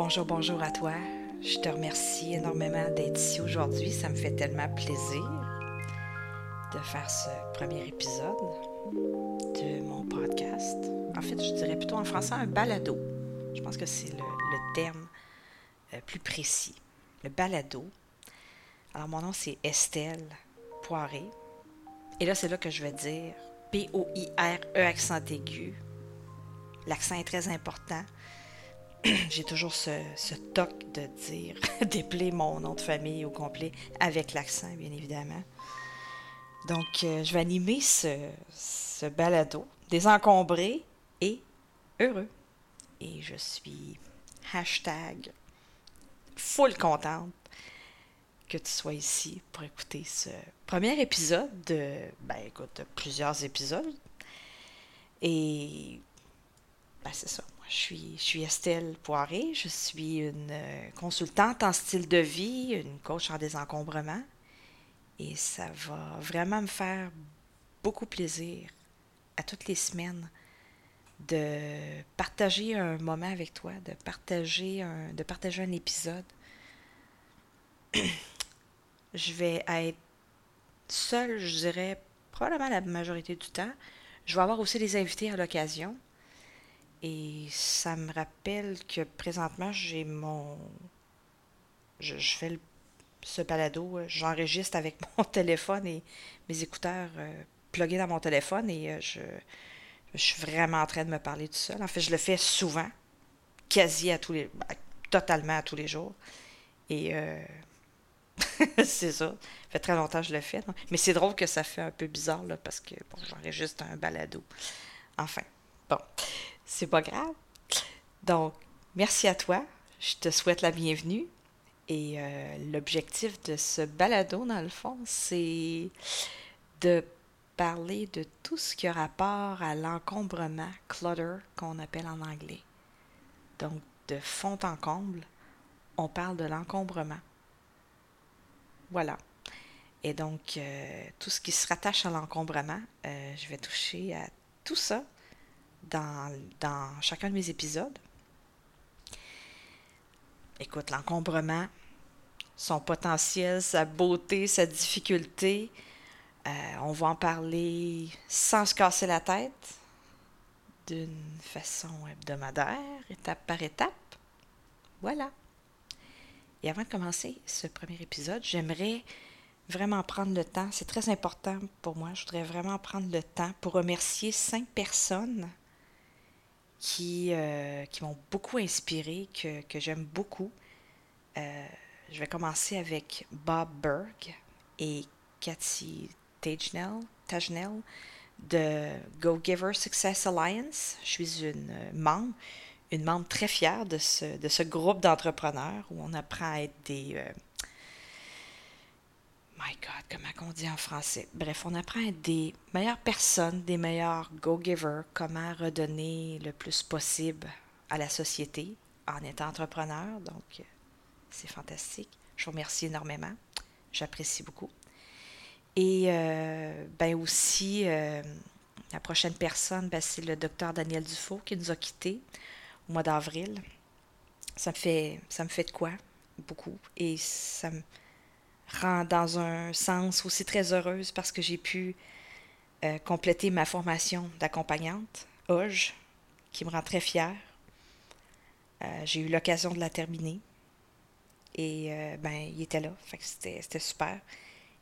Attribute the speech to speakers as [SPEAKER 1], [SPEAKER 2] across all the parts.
[SPEAKER 1] Bonjour, bonjour à toi. Je te remercie énormément d'être ici aujourd'hui. Ça me fait tellement plaisir de faire ce premier épisode de mon podcast. En fait, je dirais plutôt en français un balado. Je pense que c'est le, terme euh, plus précis. Le balado. Alors, mon nom, c'est Estelle Poiré. Et là, c'est là que je vais dire P-O-I-R-E accent aigu. L'accent est très important. J'ai toujours ce, toc de dire, d'épeler mon nom de famille au complet avec l'accent, bien évidemment. Donc, euh, je vais animer ce, ce balado, désencombré et heureux. Et je suis hashtag full contente que tu sois ici pour écouter ce premier épisode de, ben écoute, de plusieurs épisodes. Et, ben c'est ça. Je suis, Estelle Poiré. Je suis une euh, consultante en style de vie, une coach en désencombrement. Et ça va vraiment me faire beaucoup plaisir à toutes les semaines de partager un moment avec toi, de partager de partager un épisode. je vais être seule, je dirais, probablement la majorité du temps. Je vais avoir aussi des invités à l'occasion. Et ça me rappelle que présentement, j'ai mon. Je, fais ce balado, euh, j'enregistre avec mon téléphone et mes écouteurs euh, dans mon téléphone et euh, je, je suis vraiment en train de me parler tout seul. En fait, je le fais souvent, quasi à tous les. totalement à tous les jours. Et euh, c'est ça. Ça fait très longtemps que je le fais. Mais c'est drôle que ça fait un peu bizarre, là, parce que bon, j'enregistre un balado. Enfin, bon, c'est pas grave. Donc, merci à toi. Je te souhaite la bienvenue. Et euh, l'objectif de ce balado, dans le fond, c'est de parler de tout ce qui a rapport à l'encombrement, clutter, qu'on appelle en anglais. Donc, de fond en comble, on parle de l'encombrement. Voilà. Et donc, euh, tout ce qui se rattache à l'encombrement, euh, je vais toucher à tout ça dans, chacun de mes épisodes. Écoute, l'encombrement, son potentiel, sa beauté, sa difficulté, euh, on va en parler sans se casser la tête, d'une façon hebdomadaire, étape par étape. Voilà. Et avant de commencer ce premier épisode, j'aimerais vraiment prendre le temps, c'est très important pour moi, je voudrais vraiment prendre le temps pour remercier cinq personnes qui, euh, qui m'ont beaucoup inspiré, que, que j'aime beaucoup. Euh, je vais commencer avec Bob Berg et Cathy Tajnell, Tajnell de Go Giver Success Alliance. Je suis une membre, une membre très fière de ce, de ce groupe d'entrepreneurs où on apprend à être des... euh, My God, comment on dit en français? Bref, on apprend à des meilleures personnes, des meilleurs go-givers, comment redonner le plus possible à la société en étant entrepreneur. Donc, c'est fantastique. Je vous remercie énormément. J'apprécie beaucoup. Et euh, ben aussi, euh, la prochaine personne, ben, c'est le docteur Daniel Dufault qui nous a quittés au mois d'avril. Ça me fait, ça me fait de quoi? Beaucoup. Et ça me rend dans un sens aussi très heureuse parce que j'ai pu euh, compléter ma formation d'accompagnante, OJ, qui me rend très fière. Euh, j'ai eu l'occasion de la terminer. Et euh, ben, il était là. C'était, c'était super.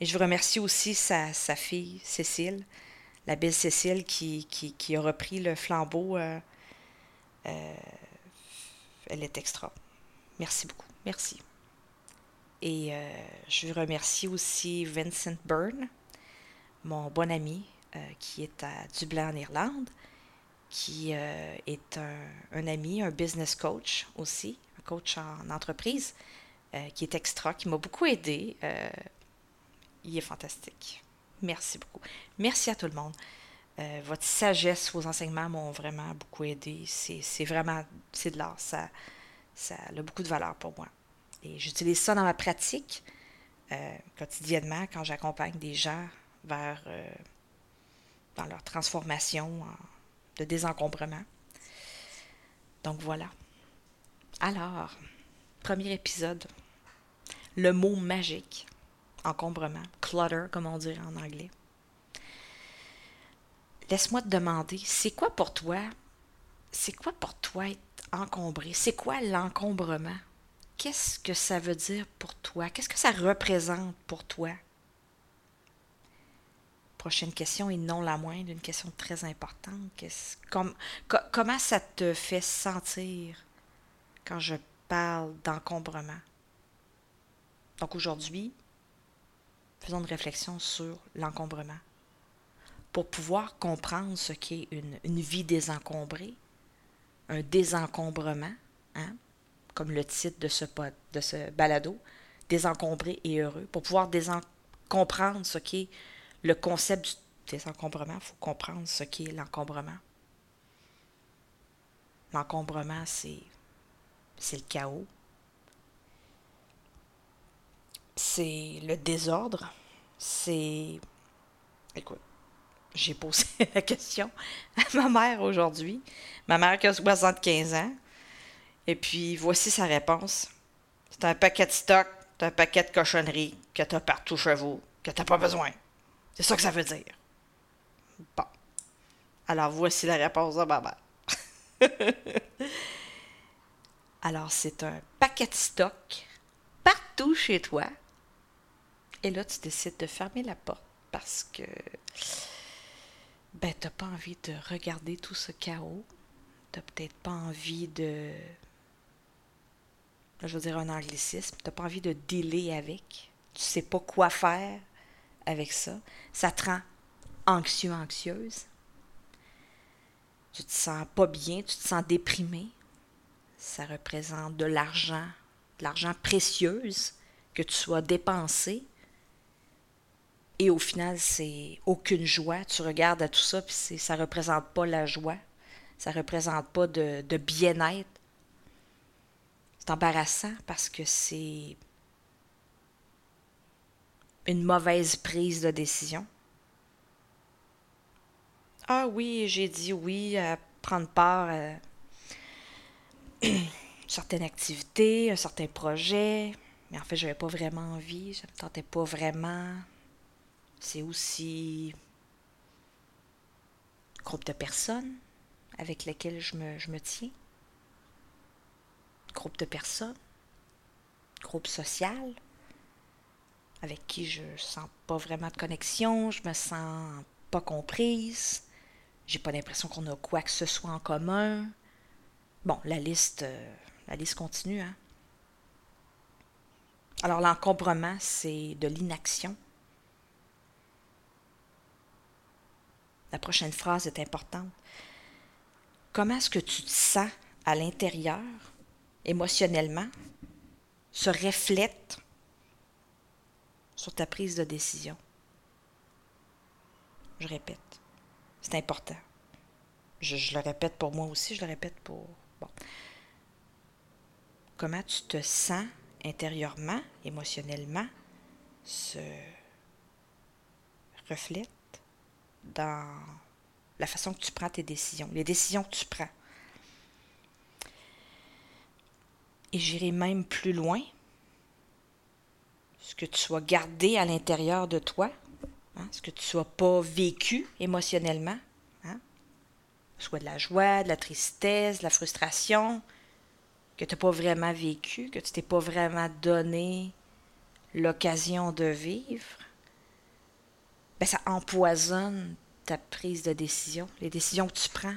[SPEAKER 1] Et je vous remercie aussi sa, sa fille, Cécile, la belle Cécile, qui, qui, qui a repris le flambeau. elle est extra. Merci beaucoup. Merci. Et euh, je remercie aussi Vincent Byrne, mon bon ami, euh, qui est à Dublin en Irlande, qui euh, est un, ami, un business coach aussi, un coach en entreprise, qui est extra, qui m'a beaucoup aidé. Il est fantastique. Merci beaucoup. Merci à tout le monde. Votre sagesse, vos enseignements m'ont vraiment beaucoup aidé. C'est c'est vraiment, c'est de l'art. Ça, ça a beaucoup de valeur pour moi. Et j'utilise ça dans ma pratique euh, quotidiennement quand j'accompagne des gens vers euh, dans leur transformation de désencombrement. Donc voilà. Alors, premier épisode, le mot magique, encombrement, clutter, comme on dirait en anglais. Laisse-moi te demander, c'est quoi pour toi, c'est quoi pour toi être encombré? C'est quoi l'encombrement? Qu'est-ce que ça veut dire pour toi? Qu'est-ce que ça représente pour toi? Prochaine question et non la moindre, une question très importante. comment ça te fait sentir quand je parle d'encombrement? Donc aujourd'hui, faisons une réflexion sur l'encombrement. Pour pouvoir comprendre ce qu'est une, vie désencombrée, un désencombrement, hein, comme le titre de ce, de ce balado, désencombré et heureux. Pour pouvoir comprendre ce qu'est le concept du désencombrement, il faut comprendre ce qu'est l'encombrement. L'encombrement, c'est, c'est le chaos. C'est le désordre. C'est. Écoute, j'ai posé la question à ma mère aujourd'hui. Ma mère qui a 75 ans. Et puis, voici sa réponse. C'est un paquet de stock, c'est un paquet de cochonneries que t'as partout chez vous, que t'as pas besoin. C'est ça que ça veut dire. Bon. Alors, voici la réponse de ma. Alors, c'est un paquet de stock partout chez toi. Et là, tu décides de fermer la porte parce que ben, t'as pas envie de regarder tout ce chaos. T'as peut-être pas envie de je veux dire un anglicisme, tu n'as pas envie de dealer avec, tu sais pas quoi faire avec ça, ça te rend anxieux, anxieuse, tu te sens pas bien, tu te sens déprimé, ça représente de l'argent, de l'argent précieuse que tu sois dépensé, et au final, c'est aucune joie. Tu regardes à tout ça, puis ça représente pas la joie. Ça représente pas de bien-être. C'est embarrassant parce que c'est une mauvaise prise de décision. Ah oui, j'ai dit oui à prendre part à certaines activités, un certain projet, mais en fait, je n'avais pas vraiment envie, ça ne me tentait pas vraiment. C'est aussi groupe de personnes avec lesquelles je me tiens groupe de personnes, groupe social, avec qui je sens pas vraiment de connexion, je me sens pas comprise, j'ai pas l'impression qu'on a quoi que ce soit en commun. Bon, la liste, euh, la liste continue, hein. Alors l'encombrement, c'est de l'inaction. La prochaine phrase est importante. Comment est-ce que tu te sens à l'intérieur émotionnellement se reflète sur ta prise de décision. Je répète, c'est important. Je, le répète pour moi aussi, je le répète pour... Bon. Comment tu te sens intérieurement, émotionnellement, se reflète dans la façon que tu prends tes décisions, les décisions que tu prends. Et j'irai même plus loin. Ce que tu sois gardé à l'intérieur de toi, hein, ce que tu sois pas vécu émotionnellement, hein, soit de la joie, de la tristesse, de la frustration, que tu n'as pas vraiment vécu, que tu t'es pas vraiment donné l'occasion de vivre, ben ça empoisonne ta prise de décision. Les décisions que tu prends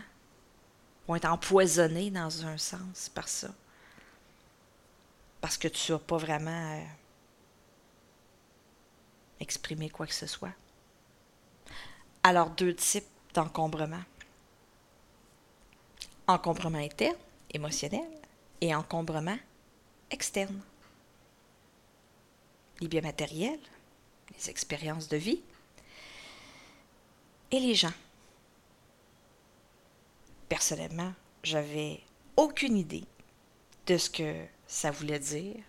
[SPEAKER 1] vont être empoisonnées dans un sens par ça parce que tu n'as pas vraiment euh, exprimé quoi que ce soit. Alors, deux types d'encombrement. Encombrement interne, émotionnel, et encombrement externe. Les biens les expériences de vie et les gens. Personnellement, j'avais aucune idée de ce que ça voulait dire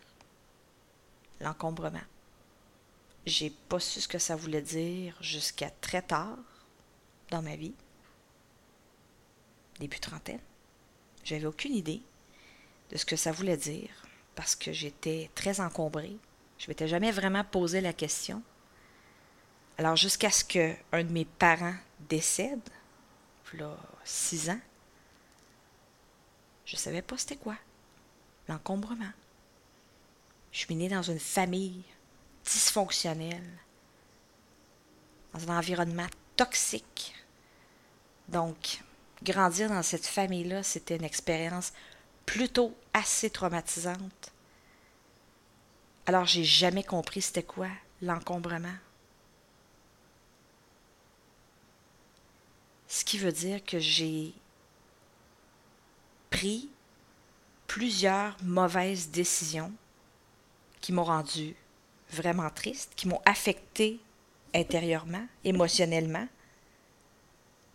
[SPEAKER 1] l'encombrement. J'ai pas su ce que ça voulait dire jusqu'à très tard dans ma vie, début trentaine. J'avais aucune idée. de ce que ça voulait dire parce que j'étais très encombrée. Je m'étais jamais vraiment posé la question. Alors jusqu'à ce que un de mes parents décède, là, six ans, je savais pas c'était quoi. L'encombrement. Je suis née dans une famille dysfonctionnelle, dans un environnement toxique. Donc, grandir dans cette famille-là, c'était une expérience plutôt assez traumatisante. Alors, j'ai jamais compris c'était quoi l'encombrement. Ce qui veut dire que j'ai pris plusieurs mauvaises décisions qui m'ont rendu vraiment triste, qui m'ont affecté intérieurement, émotionnellement,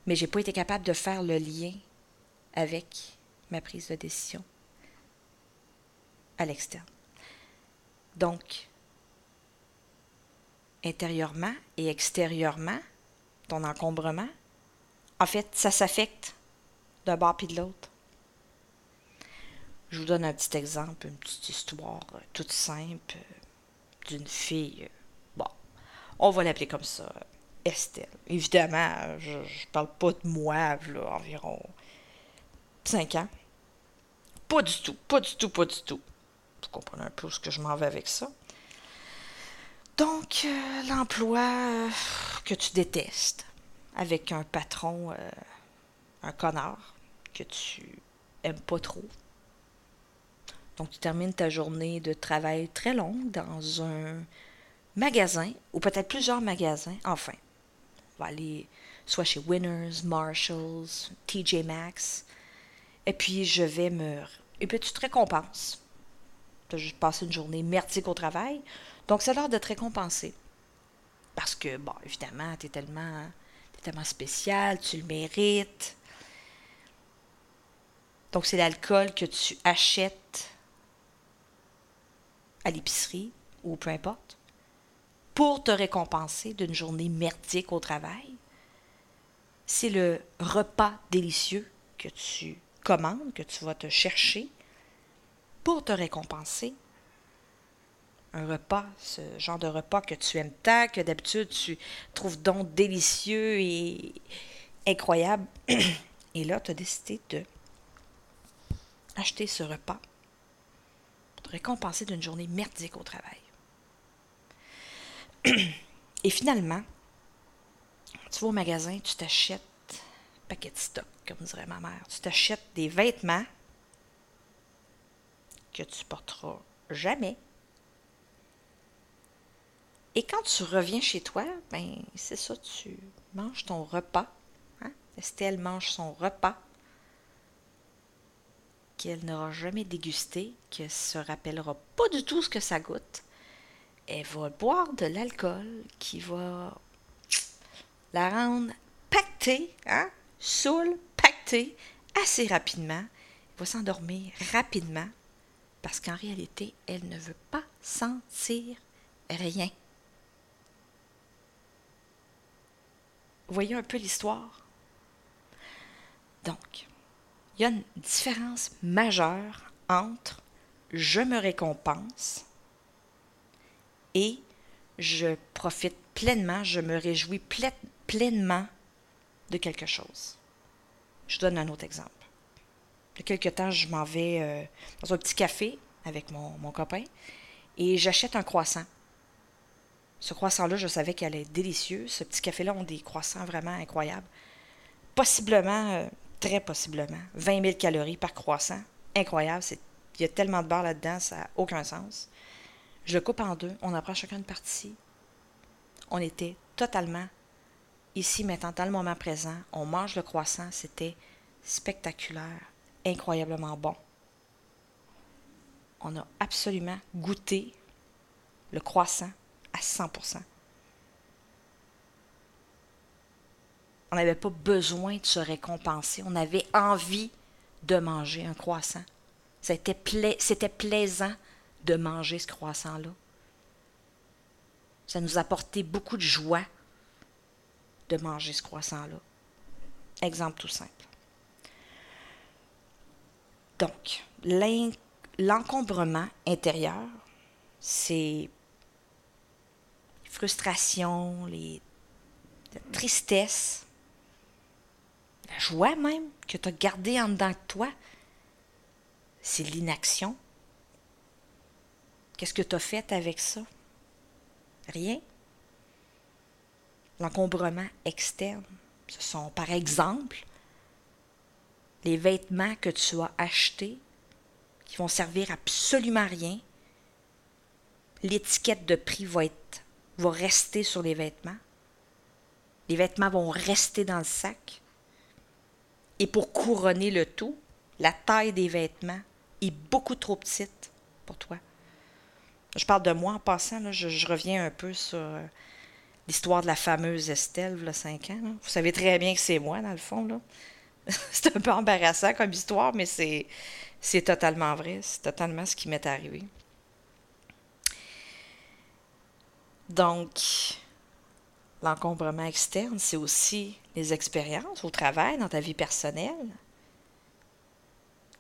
[SPEAKER 1] mais j'ai pas été capable de faire le lien avec ma prise de décision à l'externe. Donc, intérieurement et extérieurement, ton encombrement, en fait, ça s'affecte d'un bord puis de l'autre. Je vous donne un petit exemple, une petite histoire euh, toute simple euh, d'une fille. Euh, bon, on va l'appeler comme ça, Estelle. Évidemment, je ne parle pas de moi, environ 5 ans. Pas du tout, pas du tout, pas du tout. Vous comprenez un peu ce que je m'en vais avec ça. Donc, l'emploi que tu détestes, avec un patron, un connard, que tu aimes pas trop. Donc tu termines ta journée de travail très longue dans un magasin, ou peut-être plusieurs magasins, enfin. On va aller soit chez Winners, Marshalls, TJ Maxx, et puis je vais me... Et puis tu te récompenses. Tu as juste passé une journée merdique au travail, donc c'est l'heure de te récompenser. Parce que, bon, évidemment, tu es tellement tellement spécial, tu le mérites. Donc, c'est l'alcool que tu achètes à l'épicerie ou peu importe pour te récompenser d'une journée merdique au travail. C'est le repas délicieux que tu commandes, que tu vas te chercher pour te récompenser un repas, ce genre de repas que tu aimes tant, que d'habitude tu trouves donc délicieux et incroyable. Et là, tu as décidé de acheter ce repas récompenser d'une journée merdique au travail. Et finalement, tu vas au magasin, tu t'achètes paquet de stock, comme dirait ma mère. Tu t'achètes des vêtements que tu porteras jamais et quand tu reviens chez toi, ben c'est ça, tu manges ton repas. Hein? Estelle mange son repas qu'elle n'aura jamais dégusté, qu'elle ne se rappellera pas du tout ce que ça goûte. Elle va boire de l'alcool qui va la rendre pactée, hein? saoule, pactée, assez rapidement. Elle va s'endormir rapidement parce qu'en réalité, elle ne veut pas sentir rien. voyez un peu l'histoire? Donc, il y a une différence majeure entre je me récompense et je profite pleinement, je me réjouis pleinement de quelque chose. Je donne un autre exemple. Il y a quelque temps, je m'en vais euh, dans un petit café avec mon, copain et j'achète un croissant. Ce croissant-là, je savais qu'il allait être délicieux. Ce petit café-là ont des croissants vraiment incroyables. Possiblement, euh, très possiblement, 20 000 calories par croissant. Incroyable. Il y a tellement de beurre là-dedans, ça n'a aucun sens. Je le coupe en deux. On en chacun une partie. On était totalement ici, maintenant, dans le moment présent. On mange le croissant. C'était spectaculaire, incroyablement bon. On a absolument goûté le croissant à 100%. On n'avait pas besoin de se récompenser. On avait envie de manger un croissant. C'était, plaisant de manger ce croissant-là. Ça nous apportait beaucoup de joie de manger ce croissant-là. Exemple tout simple. Donc, l'encombrement intérieur, c'est frustration, les tristesse, la joie même que tu as gardée en dedans de toi, c'est l'inaction. Qu'est-ce que tu as fait avec ça? Rien. L'encombrement externe, ce sont par exemple les vêtements que tu as achetés qui vont servir absolument rien. L'étiquette de prix va, va rester sur les vêtements. Les vêtements vont rester dans le sac. Et pour couronner le tout, la taille des vêtements est beaucoup trop petite pour toi. Je parle de moi en passant, je, reviens un peu sur euh, l'histoire de la fameuse Estelle, il y a cinq ans. Vous savez très bien que c'est moi, dans le fond. Là. c'est un peu embarrassant comme histoire, mais c'est totalement vrai. C'est totalement ce qui m'est arrivé. Donc, l'encombrement externe, c'est aussi les expériences au travail, dans ta vie personnelle,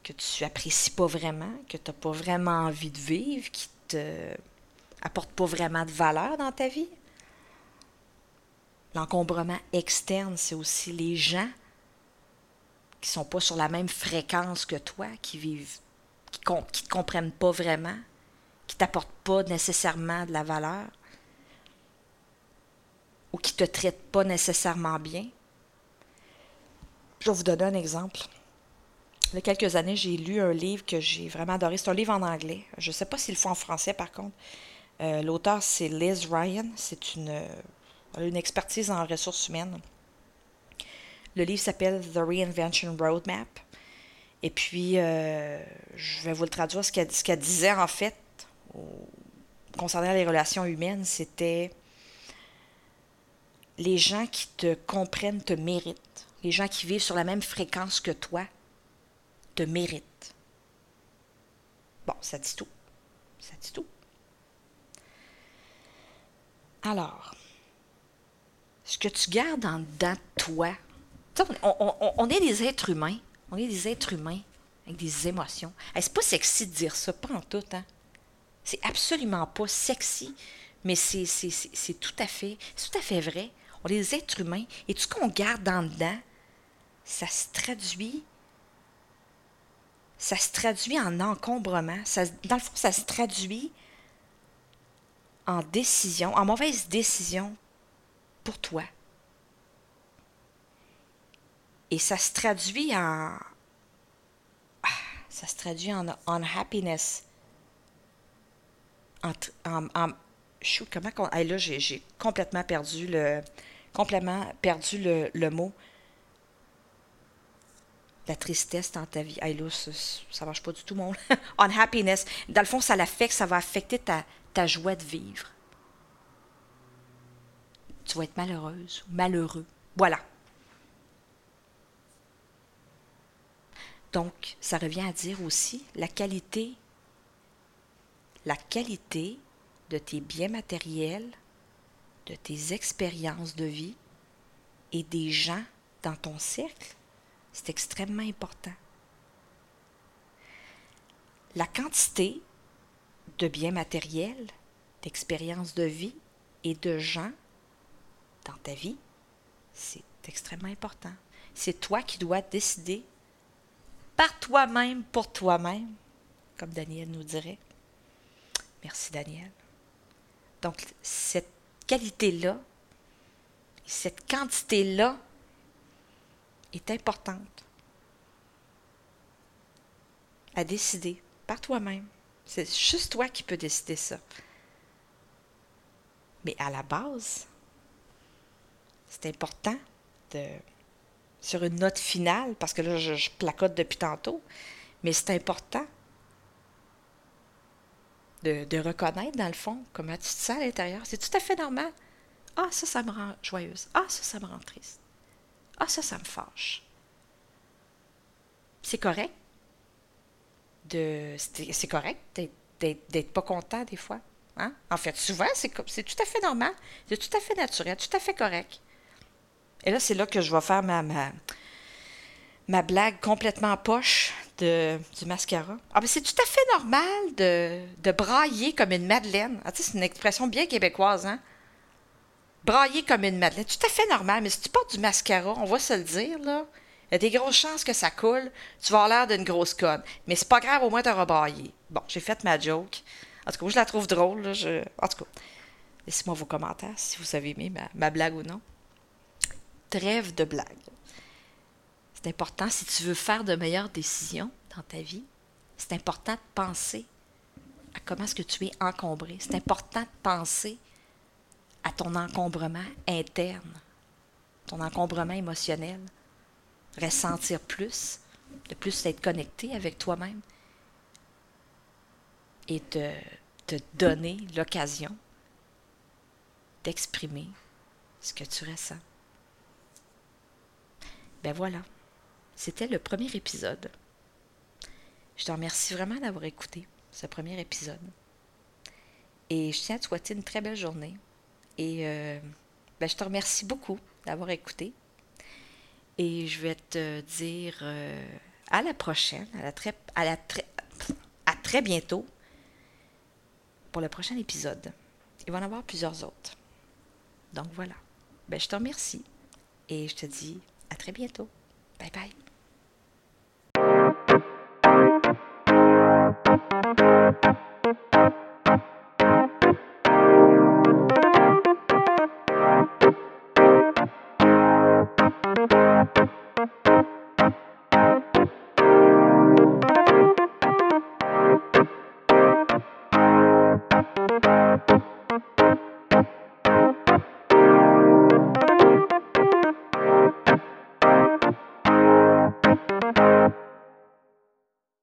[SPEAKER 1] que tu apprécies pas vraiment, que tu n'as pas vraiment envie de vivre, qui te apportent pas vraiment de valeur dans ta vie. L'encombrement externe, c'est aussi les gens qui sont pas sur la même fréquence que toi, qui vivent, qui, ne te comprennent pas vraiment, qui t'apportent pas nécessairement de la valeur, ou qui te traitent pas nécessairement bien. Je vais vous donner un exemple. Il y a quelques années, j'ai lu un livre que j'ai vraiment adoré. C'est un livre en anglais. Je ne sais pas s'il le en français, par contre. Euh, l'auteur, c'est Liz Ryan. C'est une, une expertise en ressources humaines. Le livre s'appelle The Reinvention Roadmap. Et puis, euh, je vais vous le traduire. Ce qu'elle disait, en fait, concernant les relations humaines, c'était les gens qui te comprennent te méritent. Les gens qui vivent sur la même fréquence que toi te méritent. Bon, ça dit tout. Ça dit tout. Alors, ce que tu gardes en dedans de toi, on, est des êtres humains. On est des êtres humains avec des émotions. c'est pas sexy de dire ça, pas en tout. Hein? C'est absolument pas sexy, mais c'est, tout à fait, tout à fait vrai. On est des êtres humains et tout ce qu'on garde en dedans, ça se traduit. Ça se traduit en encombrement. Dans le fond, ça se traduit en décision, en mauvaise décision pour toi. Et ça se traduit en. Ah, ça se traduit en, happiness. En, en, shoot, comment là, j'ai complètement perdu le. Complètement perdu le, mot. La tristesse dans ta vie. Hey, là, ça, ça marche pas du tout, mon. on happiness. Dans le fond, ça l'affecte, ça va affecter ta, joie de vivre. Tu vas être malheureuse malheureux. Voilà. Donc, ça revient à dire aussi la qualité, la qualité de tes biens matériels, de tes expériences de vie et des gens dans ton cercle, c'est extrêmement important. La quantité de biens matériels, d'expériences de vie et de gens dans ta vie, c'est extrêmement important. C'est toi qui dois décider par toi-même, pour toi-même, comme Daniel nous dirait. Merci Daniel. Donc, cette qualité-là, cette quantité-là est importante à décider par toi-même. C'est juste toi qui peux décider ça. Mais à la base, c'est important de sur une note finale, parce que là, je, placote depuis tantôt, mais c'est important de, reconnaître, dans le fond, comment tu te sens à l'intérieur. C'est tout à fait normal. Ah, ça, ça me rend joyeuse. Ah, ça, ça me rend triste. Ah, ça, ça me fâche. C'est correct. De, c'est correct d'être pas content des fois. Hein? En fait, souvent, c'est tout à fait normal. C'est tout à fait naturel, tout à fait correct. Et là, c'est là que je vais faire ma, ma, blague complètement poche de, du mascara. Ah, ben c'est tout à fait normal de, de brailler comme une madeleine. Ah, c'est une expression bien québécoise, hein? Brailler comme une madeleine. Tout à fait normal, mais si tu portes du mascara, on va se le dire, là, il y a des grosses chances que ça coule. Tu vas avoir l'air d'une grosse conne. Mais c'est pas grave, au moins t'auras braillé. Bon, j'ai fait ma joke. En tout cas, je la trouve drôle. Là. En tout cas, laissez-moi vos commentaires si vous avez aimé ma, ma blague ou non. Trêve de blague. C'est important, si tu veux faire de meilleures décisions dans ta vie, c'est important de penser à comment est-ce que tu es encombré. C'est important de penser à ton encombrement interne, ton encombrement émotionnel. Ressentir plus, de plus être connecté avec toi-même et te, te donner l'occasion d'exprimer ce que tu ressens. Ben voilà. C'était le premier épisode. Je te remercie vraiment d'avoir écouté ce premier épisode. Et je tiens à te souhaiter une très belle journée. Et euh, ben, je te remercie beaucoup d'avoir écouté. Et je vais te dire euh, à la prochaine, à, très, à, très, à très bientôt pour le prochain épisode. Il va en avoir plusieurs autres. Donc voilà. Ben, je te remercie et je te dis à très bientôt. Bye bye.